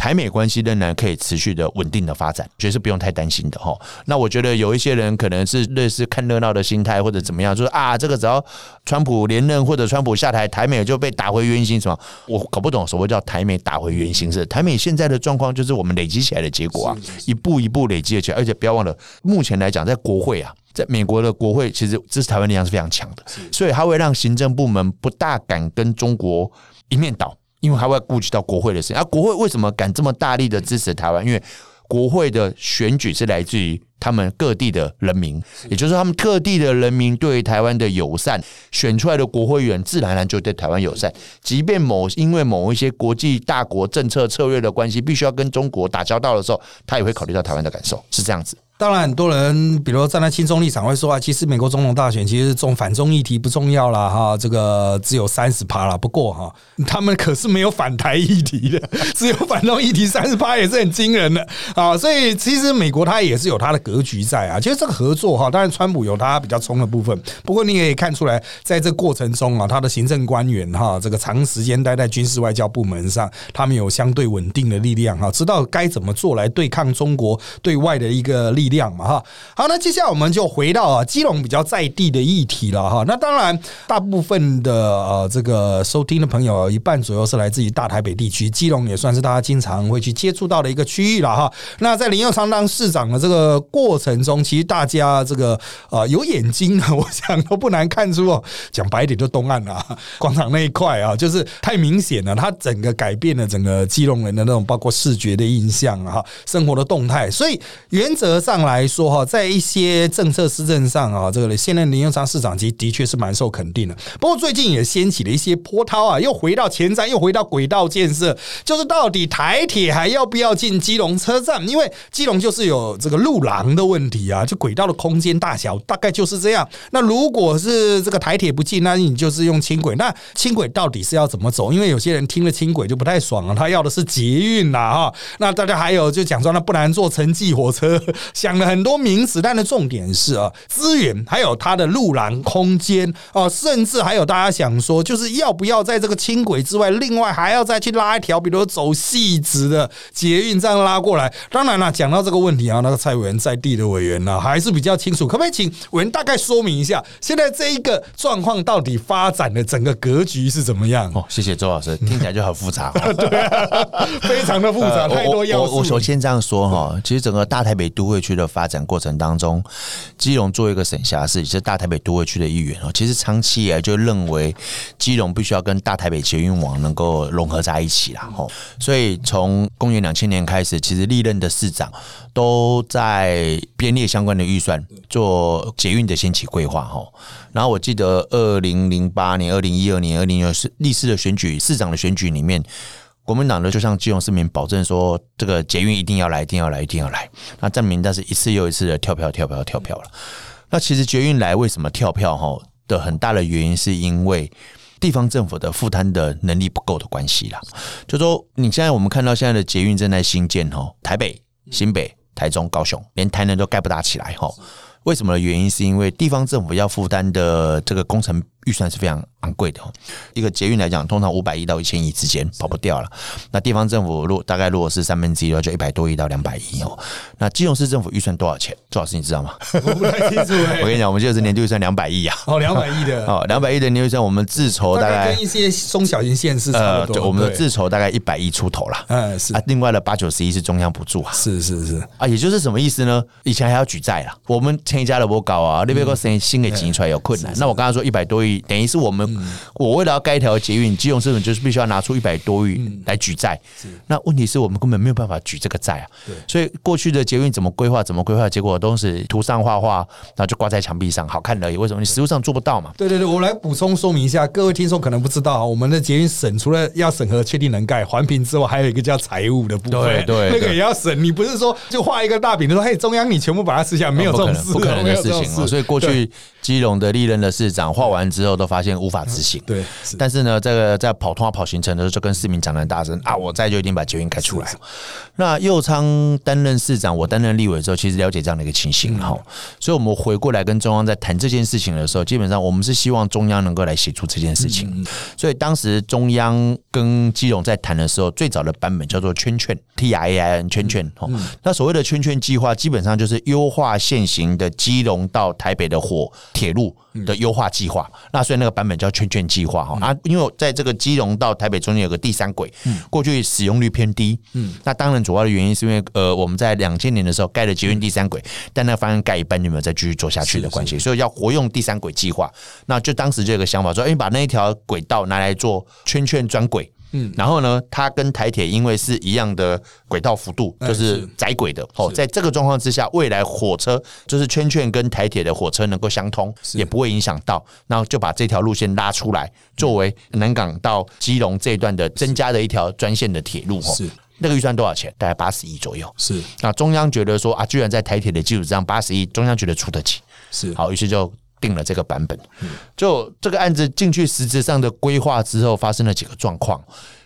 Speaker 2: 台美关系仍然可以持续的稳定的发展，觉得是不用太担心的哈。那我觉得有一些人可能是类似看热闹的心态，或者怎么样，就是啊，这个只要川普连任或者川普下台，台美就被打回原形，什么？我搞不懂所谓叫台美打回原形是台美现在的状况，就是我们累积起来的结果啊，一步一步累积起来，而且不要忘了，目前来讲，在国会啊，在美国的国会，其实支持台湾力量是非常强的，所以它会让行政部门不大敢跟中国一面倒。因为还会顾及到国会的事情，而国会为什么敢这么大力的支持台湾？因为国会的选举是来自于他们各地的人民，也就是他们各地的人民对台湾的友善，选出来的国会议员自然然就对台湾友善。即便某因为某一些国际大国政策策略的关系，必须要跟中国打交道的时候，他也会考虑到台湾的感受，是这样子。
Speaker 3: 当然，很多人，比如站在轻松立场会说啊，其实美国总统大选其实重反中议题不重要了哈，这个只有三十趴了。不过哈，他们可是没有反台议题的，只有反中议题三十趴也是很惊人的啊。所以其实美国它也是有它的格局在啊。其实这个合作哈，当然川普有他比较冲的部分，不过你也可以看出来，在这过程中啊，他的行政官员哈，这个长时间待在军事外交部门上，他们有相对稳定的力量哈，知道该怎么做来对抗中国对外的一个力。量嘛哈，好，那接下来我们就回到啊基隆比较在地的议题了哈。那当然，大部分的呃这个收听的朋友，一半左右是来自于大台北地区，基隆也算是大家经常会去接触到的一个区域了哈。那在林佑昌当市长的这个过程中，其实大家这个呃有眼睛的，我想都不难看出哦。讲白一点，就东岸啊，广场那一块啊，就是太明显了，它整个改变了整个基隆人的那种包括视觉的印象啊，生活的动态。所以原则上。来说哈，在一些政策施政上啊，这个现任林永昌市长其实的确是蛮受肯定的。不过最近也掀起了一些波涛啊，又回到前瞻，又回到轨道建设，就是到底台铁还要不要进基隆车站？因为基隆就是有这个路廊的问题啊，就轨道的空间大小大概就是这样。那如果是这个台铁不进，那你就是用轻轨。那轻轨到底是要怎么走？因为有些人听了轻轨就不太爽了，他要的是捷运呐哈。那大家还有就讲说，那不然坐城际火车像。讲了很多名词，但的重点是啊，资源还有它的路廊空间哦，甚至还有大家想说，就是要不要在这个轻轨之外，另外还要再去拉一条，比如走细直的捷运这样拉过来。当然了，讲到这个问题啊，那个蔡委员在地的委员呢，还是比较清楚，可不可以请委员大概说明一下，现在这一个状况到底发展的整个格局是怎么样？
Speaker 2: 哦，谢谢周老师，听起来就很复杂，
Speaker 3: 对，非常的复杂，太多要素。
Speaker 2: 我首先这样说哈，其实整个大台北都会区的。的发展过程当中，基隆作为一个省辖市，也是大台北都会区的一员哦。其实长期以来就认为基隆必须要跟大台北捷运网能够融合在一起啦。吼，所以从公元两千年开始，其实历任的市长都在编列相关的预算做捷运的先期规划。吼，然后我记得二零零八年、二零一二年、二零二四历次的选举市长的选举里面。国民党呢就向基隆市民保证说，这个捷运一定要来，一定要来，一定要来。那证明但是一次又一次的跳票、跳票、跳票了。那其实捷运来为什么跳票？哈的很大的原因是因为地方政府的负担的能力不够的关系啦。就说你现在我们看到现在的捷运正在新建，哈，台北、新北、台中、高雄，连台南都盖不大起来，哈。为什么的原因是因为地方政府要负担的这个工程预算是非常昂贵的哦。一个捷运来讲，通常五百亿到一千亿之间跑不掉了。那地方政府如大概如果是三分之一的话，就一百多亿到两百亿哦。那基隆市政府预算多少钱？周老师你知道吗？
Speaker 3: 我不太清楚哎。
Speaker 2: 我跟你讲，我们就是年度预算两百亿啊。
Speaker 3: 哦，两百亿的
Speaker 2: 哦，两百亿的年度预算，我们自筹大概
Speaker 3: 跟一些中小型县市差不多。
Speaker 2: 我们的自筹大概一百亿出头了。嗯，是啊。另外的八九十亿是中央补助啊。
Speaker 3: 是是是
Speaker 2: 啊，也就是什么意思呢？以前还要举债啦。我们前一家的不搞啊。啊，那边个新新给挤出来有困难。那我刚刚说一百多亿，等于是我们我为了要盖一条捷运，基隆市政就是必须要拿出一百多亿来举债。那问题是我们根本没有办法举这个债啊。所以过去的捷运怎么规划，怎么规划，结果都是图上画画，然后就挂在墙壁上，好看而已。为什么你实物上做不到嘛？
Speaker 3: 对对对，我来补充说明一下，各位听众可能不知道，我们的捷运审除了要审核确定能盖环评之外，还有一个叫财务的部分，
Speaker 2: 对 对，
Speaker 3: 那个也要审。你不是说就画一个大饼，说嘿中央你全部把它吃下，没有这种事，
Speaker 2: 不可能的事情。所以过去基隆的历任的市长画完之后，都发现无法执行。
Speaker 3: 对，
Speaker 2: 但是呢，这个在跑通话跑行程的时候，就跟市民讲的很大声啊，我在就一定把捷运开出来。那右昌担任市长，我担任立委之后，其实了解这样的一个情形哈。所以，我们回过来跟中央在谈这件事情的时候，基本上我们是希望中央能够来协助这件事情。所以，当时中央跟基隆在谈的时候，最早的版本叫做“圈圈 ”，T I A N 圈圈。那所谓的圈圈计划，基本上就是优化现行的基隆到台北的火铁路的优化计划，那所以那个版本叫圈圈计划哈啊，因为在这个基隆到台北中间有个第三轨，过去使用率偏低，嗯，那当然主要的原因是因为呃我们在两千年的时候盖了捷运第三轨，但那个方案盖一半就没有再继续做下去的关系，所以要活用第三轨计划，那就当时就有个想法说，哎，把那一条轨道拿来做圈圈专轨。嗯，然后呢，它跟台铁因为是一样的轨道幅度，就是窄轨的。哦，在这个状况之下，未来火车就是圈圈跟台铁的火车能够相通，也不会影响到。然后就把这条路线拉出来，作为南港到基隆这一段的增加的一条专线的铁路。是那个预算多少钱？大概八十亿左右。
Speaker 3: 是
Speaker 2: 那中央觉得说啊，居然在台铁的基础上八十亿，中央觉得出得起。
Speaker 3: 是
Speaker 2: 好，于是就。定了这个版本，就这个案子进去实质上的规划之后，发生了几个状况。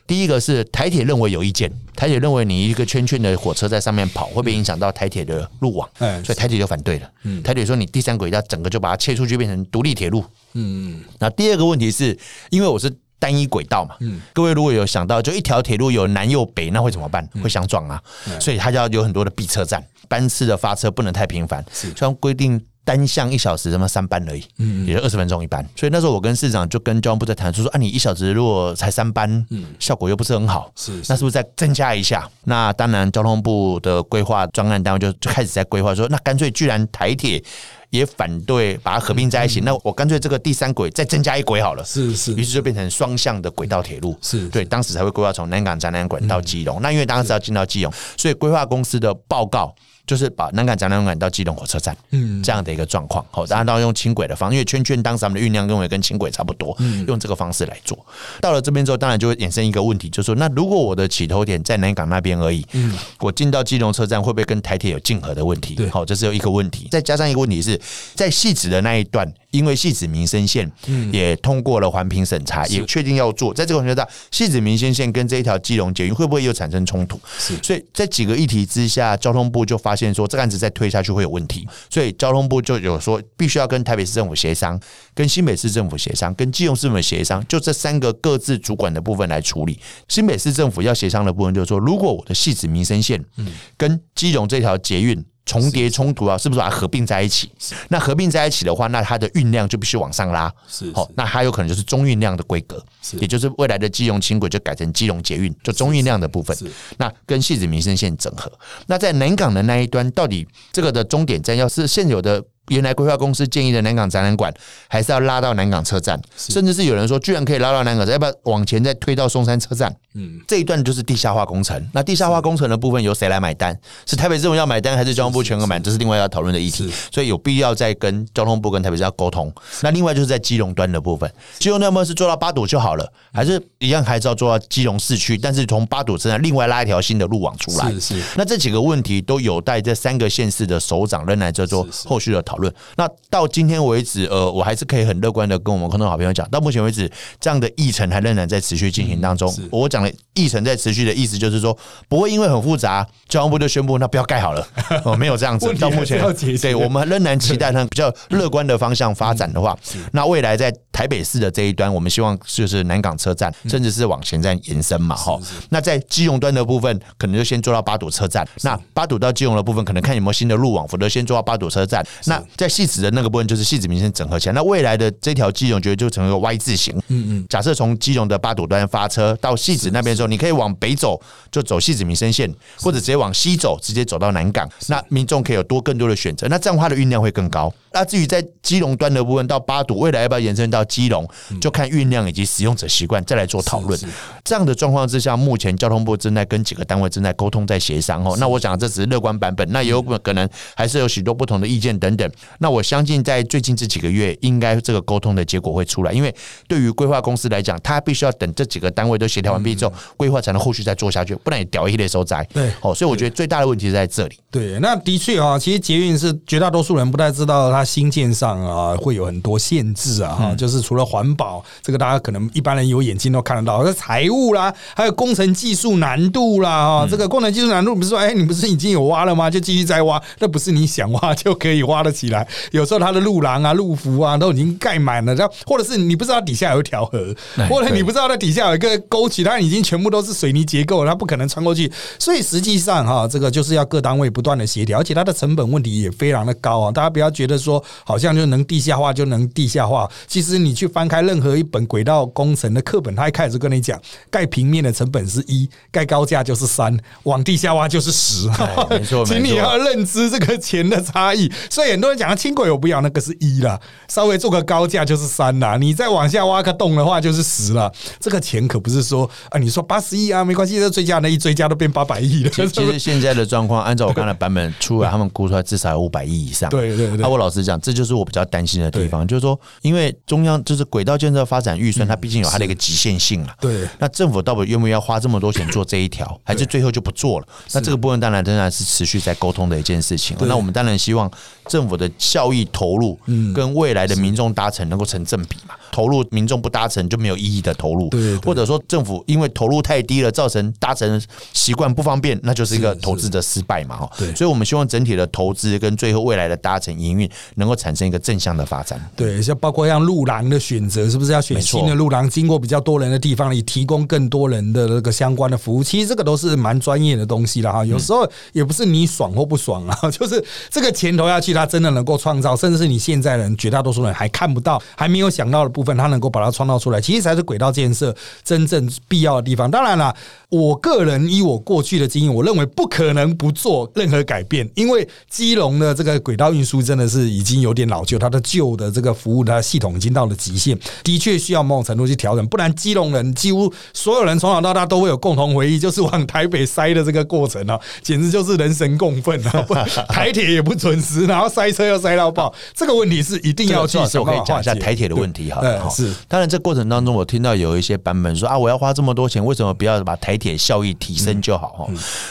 Speaker 2: 第一个是台铁认为有意见，台铁认为你一个圈圈的火车在上面跑，会不会影响到台铁的路网？所以台铁就反对了。台铁说你第三轨道整个就把它切出去，变成独立铁路。嗯嗯。那第二个问题是因为我是单一轨道嘛，嗯，各位如果有想到，就一条铁路有南右北，那会怎么办？会相撞啊。所以它就要有很多的闭车站，班次的发车不能太频繁，像规定。单向一小时什么三班而已，嗯，也就二十分钟一班。所以那时候我跟市长就跟交通部在谈，说说啊，你一小时如果才三班，嗯，效果又不是很好，是，那是不是再增加一下？那当然，交通部的规划专案单位就就开始在规划说，那干脆居然台铁也反对把它合并在一起，那我干脆这个第三轨再增加一轨好了，
Speaker 3: 是是，
Speaker 2: 于是就变成双向的轨道铁路，
Speaker 3: 是
Speaker 2: 对，当时才会规划从南港展览馆到基隆。那因为当时要进到基隆，所以规划公司的报告。就是把南港展览馆到基隆火车站，嗯，这样的一个状况，好，然后用轻轨的方，因为圈圈当时他们的运量认为跟轻轨差不多，嗯，用这个方式来做。到了这边之后，当然就会衍生一个问题，就是说，那如果我的起头点在南港那边而已，嗯，我进到基隆车站会不会跟台铁有竞合的问题？
Speaker 3: 对，
Speaker 2: 好，这是有一个问题。再加上一个问题是在戏子的那一段，因为戏子民生线也通过了环评审查，也确定要做，在这个情况下，戏子民生线跟这一条基隆捷运会不会又产生冲突？是，所以在几个议题之下，交通部就发。发现说这个案子再推下去会有问题，所以交通部就有说必须要跟台北市政府协商，跟新北市政府协商，跟基隆市政府协商，就这三个各自主管的部分来处理。新北市政府要协商的部分就是说，如果我的戏子民生线，嗯，跟基隆这条捷运。重叠冲突啊，是不是把它合并在一起？那合并在一起的话，那它的运量就必须往上拉。
Speaker 3: 是，好，
Speaker 2: 那它有可能就是中运量的规格，也就是未来的基隆轻轨就改成基隆捷运，就中运量的部分。那跟戏子民生线整合。那在南港的那一端，到底这个的终点站要是现有的原来规划公司建议的南港展览馆，还是要拉到南港车站？甚至是有人说，居然可以拉到南港，要不要往前再推到松山车站？嗯，这一段就是地下化工程。那地下化工程的部分由谁来买单？是台北市政府要买单，还是交通部全额买？这是另外要讨论的议题。所以有必要再跟交通部跟台北市要沟通。那另外就是在基隆端的部分，基隆那么是做到八堵就好了，还是一样还是要做到基隆市区？但是从八堵车站另外拉一条新的路网出来。
Speaker 3: 是是。
Speaker 2: 那这几个问题都有待这三个县市的首长仍然在做后续的讨论。那到今天为止，呃，我还是可以很乐观的跟我们空中好朋友讲，到目前为止，这样的议程还仍然在持续进行当中。我讲的议程在持续的意思就是说，不会因为很复杂，交通部就宣布那不要盖好了 哦，没有这样子。到目前，对我们仍然期待它比较乐观的方向发展的话，那未来在台北市的这一端，我们希望就是南港车站，甚至是往前站延伸嘛，哈。那在基隆端的部分，可能就先做到八堵车站。那八堵到基隆的部分，可能看有没有新的路网，否则先做到八堵车站。那在戏子的那个部分，就是戏子民生整合起来。那未来的这条基隆，觉得就成一个 Y 字形。嗯嗯。假设从基隆的八堵端发车到戏子那边的时候，你可以往北走，就走戏子民生线，或者直接往西走，直接走到南港。那民众可以有多更多的选择。那这样它的运量会更高。那至于在基隆端的部分到八堵，未来要不要延伸到基隆，就看运量以及使用者习惯再来做讨论。这样的状况之下，目前交通部正在跟几个单位正在沟通，在协商哦。那我想这只是乐观版本，那也有可能还是有许多不同的意见等等。那我相信在最近这几个月，应该这个沟通的结果会出来。因为对于规划公司来讲，他必须要等这几个单位都协调完毕之后，规划才能后续再做下去，不然也屌一列收窄。
Speaker 3: 对，
Speaker 2: 哦，所以我觉得最大的问题是在这里。
Speaker 3: 对，那的确啊，其实捷运是绝大多数人不太知道它。新建上啊，会有很多限制啊，哈，就是除了环保这个，大家可能一般人有眼睛都看得到，那财务啦，还有工程技术难度啦，哈，这个工程技术难度不是说，哎，你不是已经有挖了吗？就继续再挖，那不是你想挖就可以挖得起来。有时候它的路廊啊、路幅啊都已经盖满了，然后或者是你不知道底下有一条河，或者你不知道它底下有一个沟渠，它已经经全部都是水泥结构，它不可能穿过去。所以实际上哈，这个就是要各单位不断的协调，而且它的成本问题也非常的高啊。大家不要觉得说。好像就能地下化就能地下化，其实你去翻开任何一本轨道工程的课本，他一开始跟你讲，盖平面的成本是一，盖高架就是三，往地下挖就是十。
Speaker 2: 没错，
Speaker 3: 请你要认知这个钱的差异。所以很多人讲轻轨我不要，那个是一啦，稍微做个高架就是三啦，你再往下挖个洞的话就是十了。这个钱可不是说啊，你说八十亿啊，没关系，这追加那一追加都变八百亿了。
Speaker 2: 其实 现在的状况，按照我刚才版本出来，他们估出来至少有五百亿以上。
Speaker 3: 对对对。那
Speaker 2: 我老实讲，这就是我比较担心的地方，就是说，因为中央就是轨道建设发展预算，它毕竟有它的一个极限性啊。
Speaker 3: 对。
Speaker 2: 那政府到底愿不愿意花这么多钱做这一条，还是最后就不做了？那这个部分当然仍然是持续在沟通的一件事情。那我们当然希望政府的效益投入，嗯，跟未来的民众搭乘能够成正比嘛。投入民众不搭乘就没有意义的投入，
Speaker 3: 对。
Speaker 2: 或者说政府因为投入太低了，造成搭乘习惯不方便，那就是一个投资的失败嘛。哈。
Speaker 3: 对。
Speaker 2: 所以我们希望整体的投资跟最后未来的搭乘营运能够产生一个正向的发展。
Speaker 3: 对，像包括像路廊的选择，是不是要选新的路廊，经过比较多人的地方，以提供更多人的那个相关的服务？其实这个都是蛮专业的东西了哈。有时候也不是你爽或不爽啊，就是这个钱投下去，它真的能够创造，甚至是你现在人绝大多数人还看不到、还没有想到的部分，它能够把它创造出来，其实才是轨道建设真正必要的地方。当然了。我个人以我过去的经验，我认为不可能不做任何改变，因为基隆的这个轨道运输真的是已经有点老旧，它的旧的这个服务的系统已经到了极限，的确需要某种程度去调整，不然基隆人几乎所有人从小到大都会有共同回忆，就是往台北塞的这个过程啊，简直就是人神共愤啊！台铁也不准时，然后塞车又塞到爆，这个问题是一定要去。
Speaker 2: 我可以讲一下台铁的问题哈，
Speaker 3: 是
Speaker 2: 当然这过程当中，我听到有一些版本说啊，我要花这么多钱，为什么不要把台铁效益提升就好哈。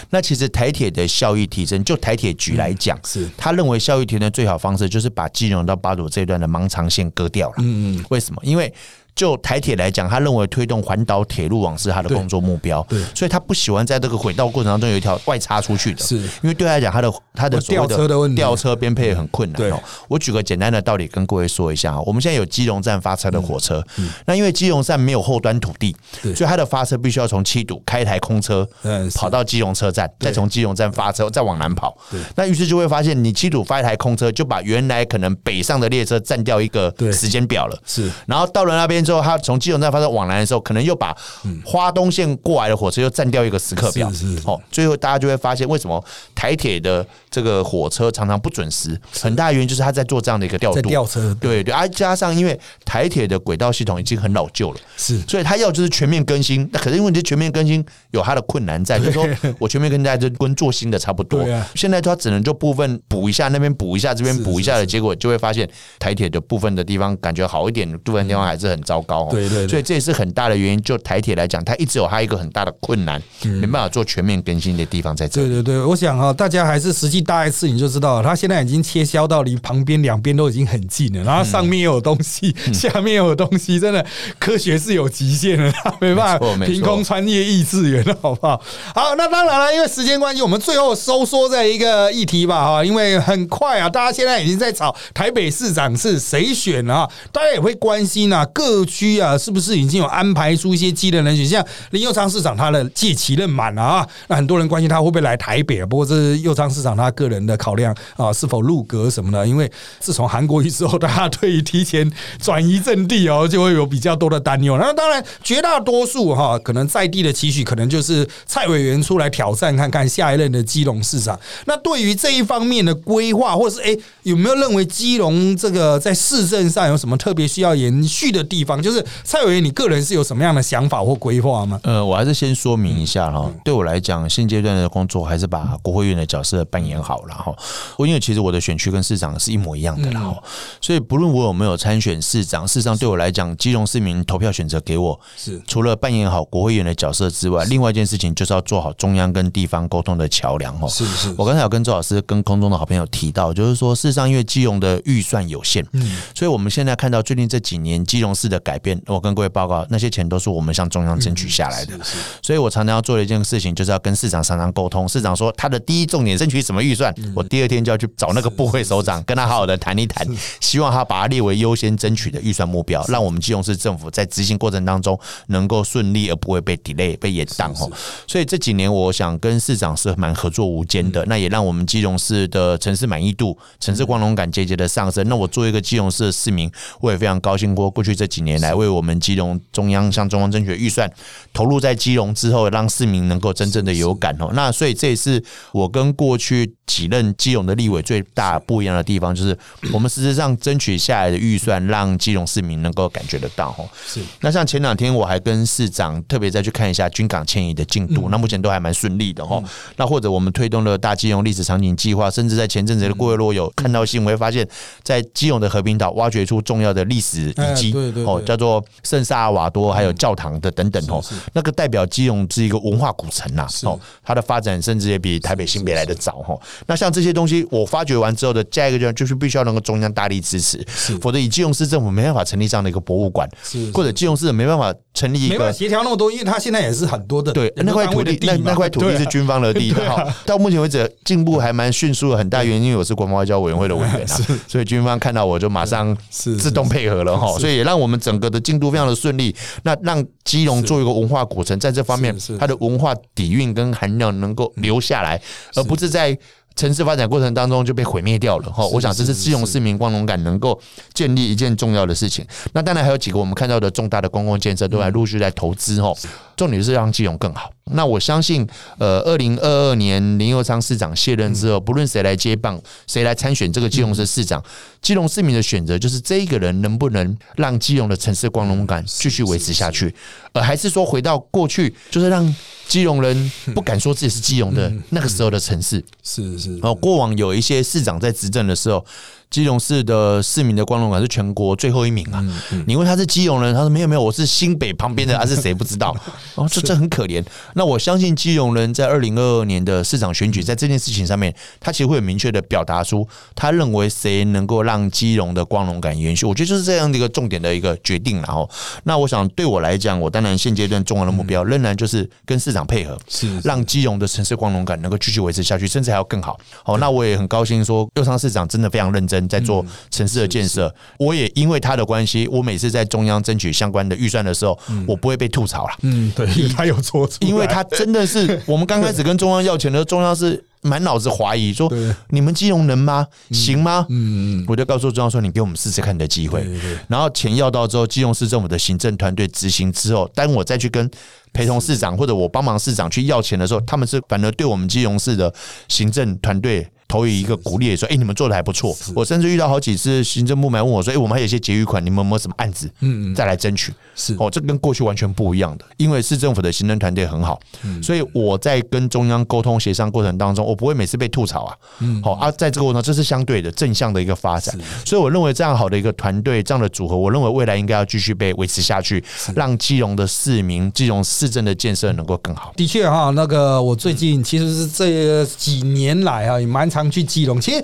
Speaker 2: 那其实台铁的效益提升，就台铁局来讲，
Speaker 3: 是
Speaker 2: 他认为效益提升最好方式就是把金融到八堵这一段的盲肠线割掉了。嗯嗯，为什么？因为就台铁来讲，他认为推动环岛铁路网是他的工作目标，
Speaker 3: 对，
Speaker 2: 所以他不喜欢在这个轨道过程当中有一条外插出去的，
Speaker 3: 是。
Speaker 2: 因为对他来讲，他的他的
Speaker 3: 吊车的问题，
Speaker 2: 吊车编配很困难。
Speaker 3: 对，
Speaker 2: 我举个简单的道理跟各位说一下啊，我们现在有基隆站发车的火车，那因为基隆站没有后端土地，所以它的发车必须要从七堵开一台空车，跑到基隆车站，再从基隆站发车，再往南跑。那于是就会发现，你七堵发一台空车，就把原来可能北上的列车占掉一个时间表了。
Speaker 3: 是，
Speaker 2: 然后到了那边。之后，他从基隆站发生往来的时候，可能又把花东线过来的火车又占掉一个时刻表。
Speaker 3: 是是
Speaker 2: 哦，最后大家就会发现，为什么台铁的这个火车常常不准时？很大原因就是他在做这样的一个调度。
Speaker 3: 吊车，
Speaker 2: 对对，啊，加上因为台铁的轨道系统已经很老旧了，
Speaker 3: 是
Speaker 2: 所以他要就是全面更新。那可是因为这全面更新有它的困难在，就是说我全面更新在就跟做新的差不多。现在他只能就部分补一下，那边补一下，这边补一下的结果，就会发现台铁的部分的地方感觉好一点，部分地方还是很糟糕哦。
Speaker 3: 对对对
Speaker 2: 所以这也是很大的原因。就台铁来讲，它一直有它一个很大的困难，没办法做全面更新的地方在这里。
Speaker 3: 对对对，我想哈、大家还是实际搭一次你就知道了，它现在已经切削到离旁边两边都已经很近了，然后上面又有东西，
Speaker 2: 嗯
Speaker 3: 下面又有东西，真的科学是有极限的，它 没办法凭空穿越异次元了，好不好？好，那当然了，因为时间关系，我们最后收缩在一个议题吧，哈，因为很快啊，大家现在已经在吵台北市长是谁选啊，大家也会关心啊，各区啊是不是已经有安排出一些机人人选，像林佑昌市长他的届期任满了啊，那很多人关心他会不会来台北啊，不过这是佑昌市长他个人的考量啊，是否入阁什么的，因为自从韩国瑜之后，大家对于提前转移阵地哦，就会有比较多的担忧。那当然，绝大多数哈，可能在地的期许，可能就是蔡委员出来挑战看看下一任的基隆市长。那对于这一方面的规划，或是哎、有没有认为基隆这个在市政上有什么特别需要延续的地方？就是蔡委员，你个人是有什么样的想法或规划吗？
Speaker 2: 呃，我还是先说明一下哈，对我来讲，现阶段的工作还是把国会议员的角色扮演好了哈。我因为其实我的选区跟市长是一模一样的啦哈，所以不论我有没有参选市长，事实上对我来讲，基隆市民投票选择给我，
Speaker 3: 是
Speaker 2: 除了扮演好国会议员的角色之外，另外一件事情就是要做好中央跟地方沟通的桥梁哈。
Speaker 3: 是是
Speaker 2: 我刚才有跟周老师跟空中的好朋友提到，就是说，事实上因为基隆的预算有限，
Speaker 3: 嗯
Speaker 2: 所以我们现在看到最近这几年基隆市的改变，我跟各位报告，那些钱都是我们向中央争取下来的。所以我常常要做的一件事情，就是要跟市长常常沟通。市长说他的第一重点争取什么预算，我第二天就要去找那个部会首长，跟他好好的谈一谈，希望他把它列为优先争取的预算目标，让我们基隆市政府在执行过程当中能够顺利，而不会被 delay 被延宕吼。所以这几年我想跟市长是蛮合作无间的，那也让我们基隆市的城市满意度、城市光荣感节节的上升。那我作为一个基隆市的市民，我也非常高兴过过去这几年来为我们基隆中央向中央争取的预算投入在基隆之后，让市民能够真正的有感哦。那所以这也是我跟过去几任基隆的立委最大不一样的地方，就是我们实质上争取下来的预算，让基隆市民能够感觉得到哦。
Speaker 3: 是
Speaker 2: 那像前两天我还跟市长特别再去看一下军港迁移的进度，那目前都还蛮顺利的哈。那或者我们推动了大基隆历史场景计划，甚至在前阵子的过月落有看到新闻，会发现，在基隆的和平岛挖掘出重要的历史遗迹
Speaker 3: 哎对对
Speaker 2: 叫做圣萨尔瓦多，还有教堂的等等哦，那个代表基隆是一个文化古城呐，哦，它的发展甚至也比台北新北来的早哈。那像这些东西，我发掘完之后的下一个阶段，就是必须要能够中央大力支持，否则以基隆市政府没办法成立这样的一个博物馆
Speaker 3: 是，
Speaker 2: 或者基隆市没办法成立一
Speaker 3: 没办法
Speaker 2: 个。
Speaker 3: 协调那么多，因为它现在也是很多的
Speaker 2: 对，那块土地，那那块土地是军方的地，
Speaker 3: 对啊
Speaker 2: 好，到目前为止进步还蛮迅速的，很大原因因为我是国防外交委员会的委员啊，所以军方看到我就马上
Speaker 3: 是
Speaker 2: 自动配合了哈，所以也让我们整个的进度非常的顺利。那让基隆做一个文化古城，在这方面它的文化底蕴跟含量能够留下来，而不是在。城市发展过程当中就被毁灭掉了哈，我想这是基隆市民光荣感能够建立一件重要的事情。那当然还有几个我们看到的重大的公共建设都在陆续在投资哈，重点是让基隆更好。那我相信，呃，二零二二年林佑昌市长卸任之后，不论谁来接棒，谁来参选这个基隆市市长，基隆市民的选择就是这一个人能不能让基隆的城市光荣感继续维持下去，呃，还是说回到过去，就是让基隆人不敢说自己是基隆的那个时候的城市。
Speaker 3: 是是。
Speaker 2: 哦，过往有一些市长在执政的时候，基隆市的市民的光荣感是全国最后一名啊。你问他是基隆人，他说没有没有，我是新北旁边的，他是谁不知道。哦，这这很可怜。那我相信基隆人在二零二二年的市长选举，在这件事情上面，他其实会有明确的表达出他认为谁能够让基隆的光荣感延续。我觉得就是这样的一个重点的一个决定然后，那我想对我来讲，我当然现阶段重要的目标仍然就是跟市长配合，
Speaker 3: 是
Speaker 2: 让基隆的城市光荣感能够继续维持下去，甚至还要更好。好，那我也很高兴说，右昌市长真的非常认真在做城市的建设。我也因为他的关系，我每次在中央争取相关的预算的时候，我不会被吐槽了。
Speaker 3: 嗯，对，因为他有做出，
Speaker 2: 因为他真的是，我们刚开始跟中央要钱的时候，中央是满脑子怀疑，说你们金融能吗？行吗？嗯，我就告诉中央说，你给我们试试看的机会。然后钱要到之后，金融市政府的行政团队执行之后，当我再去跟陪同市长或者我帮忙市长去要钱的时候，他们是反而对我们基隆市的行政团队。投以一个鼓励，说：“哎、你们做的还不错。”我甚至遇到好几次行政部门问我说：“哎、我们还有一些结余款，你们有没有什么案子？嗯嗯，再来争取。”
Speaker 3: 是
Speaker 2: 哦，这跟过去完全不一样的，因为市政府的行政团队很好，所以我在跟中央沟通协商过程当中，我不会每次被吐槽啊。嗯，好啊，在这个过程中，这是相对的正向的一个发展，所以我认为这样好的一个团队，这样的组合，我认为未来应该要继续被维持下去，让基隆的市民、基隆市市政的建设能够更好。
Speaker 3: 的确哈，那个我最近其实是这几年来啊，也蛮常去基隆。其实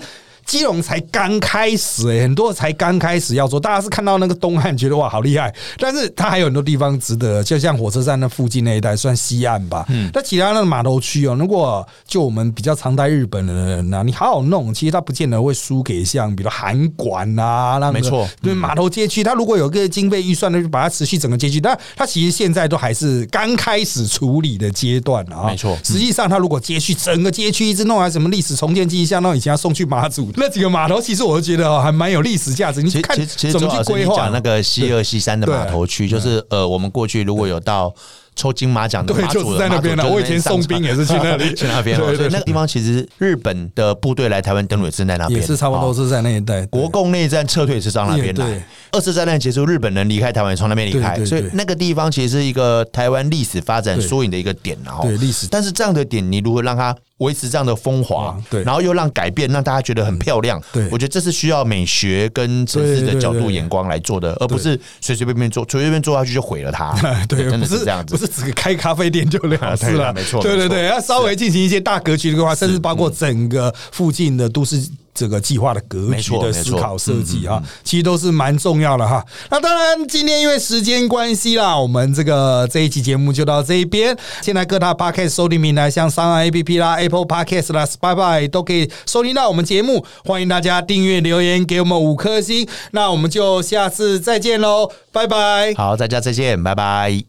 Speaker 3: 基隆才刚开始哎、很多才刚开始要做，大家是看到那个东岸觉得哇好厉害，但是它还有很多地方值得，就像火车站那附近那一带算西岸吧。嗯，那其他那个码头区哦，如果就我们比较常待日本的人呐、你好好弄，其实它不见得会输给像比如韩馆啊，那个
Speaker 2: 没错
Speaker 3: 对码头街区，它如果有个经费预算呢，就把它持续整个街区，但它其实现在都还是刚开始处理的阶段啊。
Speaker 2: 没错
Speaker 3: 实际上它如果街区整个街区一直弄来什么历史重建记忆，像那种以前要送去马祖那几个码头，其实我都觉得哦还蛮有历史价值。你看
Speaker 2: 其实
Speaker 3: 怎
Speaker 2: 老师
Speaker 3: 规划。
Speaker 2: 讲那个西二西三的码头区，就是呃，我们过去如果有到。抽金马奖的
Speaker 3: 对
Speaker 2: 马祖的
Speaker 3: 就是在那边了
Speaker 2: 马祖
Speaker 3: 我以前送兵也是去那里。
Speaker 2: 去那边所以那个地方其实日本的部队来台湾登陆也是在那边，
Speaker 3: 也是差不多
Speaker 2: 哦
Speaker 3: 是在那一带。
Speaker 2: 国共内战撤退是到那边来，二次大战结束，日本人离开台湾，也从那边离开，所以那个地方其实是一个台湾历史发展
Speaker 3: 对。
Speaker 2: 缩影的一个点，然后
Speaker 3: 对历史。
Speaker 2: 但是这样的点，你如何让它维持这样的风华
Speaker 3: 啊，对。
Speaker 2: 然后又让改变让大家觉得很漂亮，
Speaker 3: 对。
Speaker 2: 我觉得这是需要美学跟城市的角度眼光来做的，而不是随随便便做，随随便便做下去就毁了它，
Speaker 3: 对，
Speaker 2: 真的
Speaker 3: 不是
Speaker 2: 是这样子。
Speaker 3: 不。是只开咖啡店就了事了，
Speaker 2: 没错
Speaker 3: 对对对，要稍微进行一些大格局的规划，甚至包括整个附近的都市。这个计划的格
Speaker 2: 没
Speaker 3: 局的思考设计啊，其实都是蛮重要的哈。那当然，今天因为时间关系啦，我们这个这一期节目就到这一边。现在各大 podcast 收听平台，像三岸 APP 啦、Apple Podcast 啦、Spotify 都可以收听到我们节目。欢迎大家订阅、留言给我们五颗星。那我们就下次再见喽，拜拜。
Speaker 2: 好，大家再见，拜拜。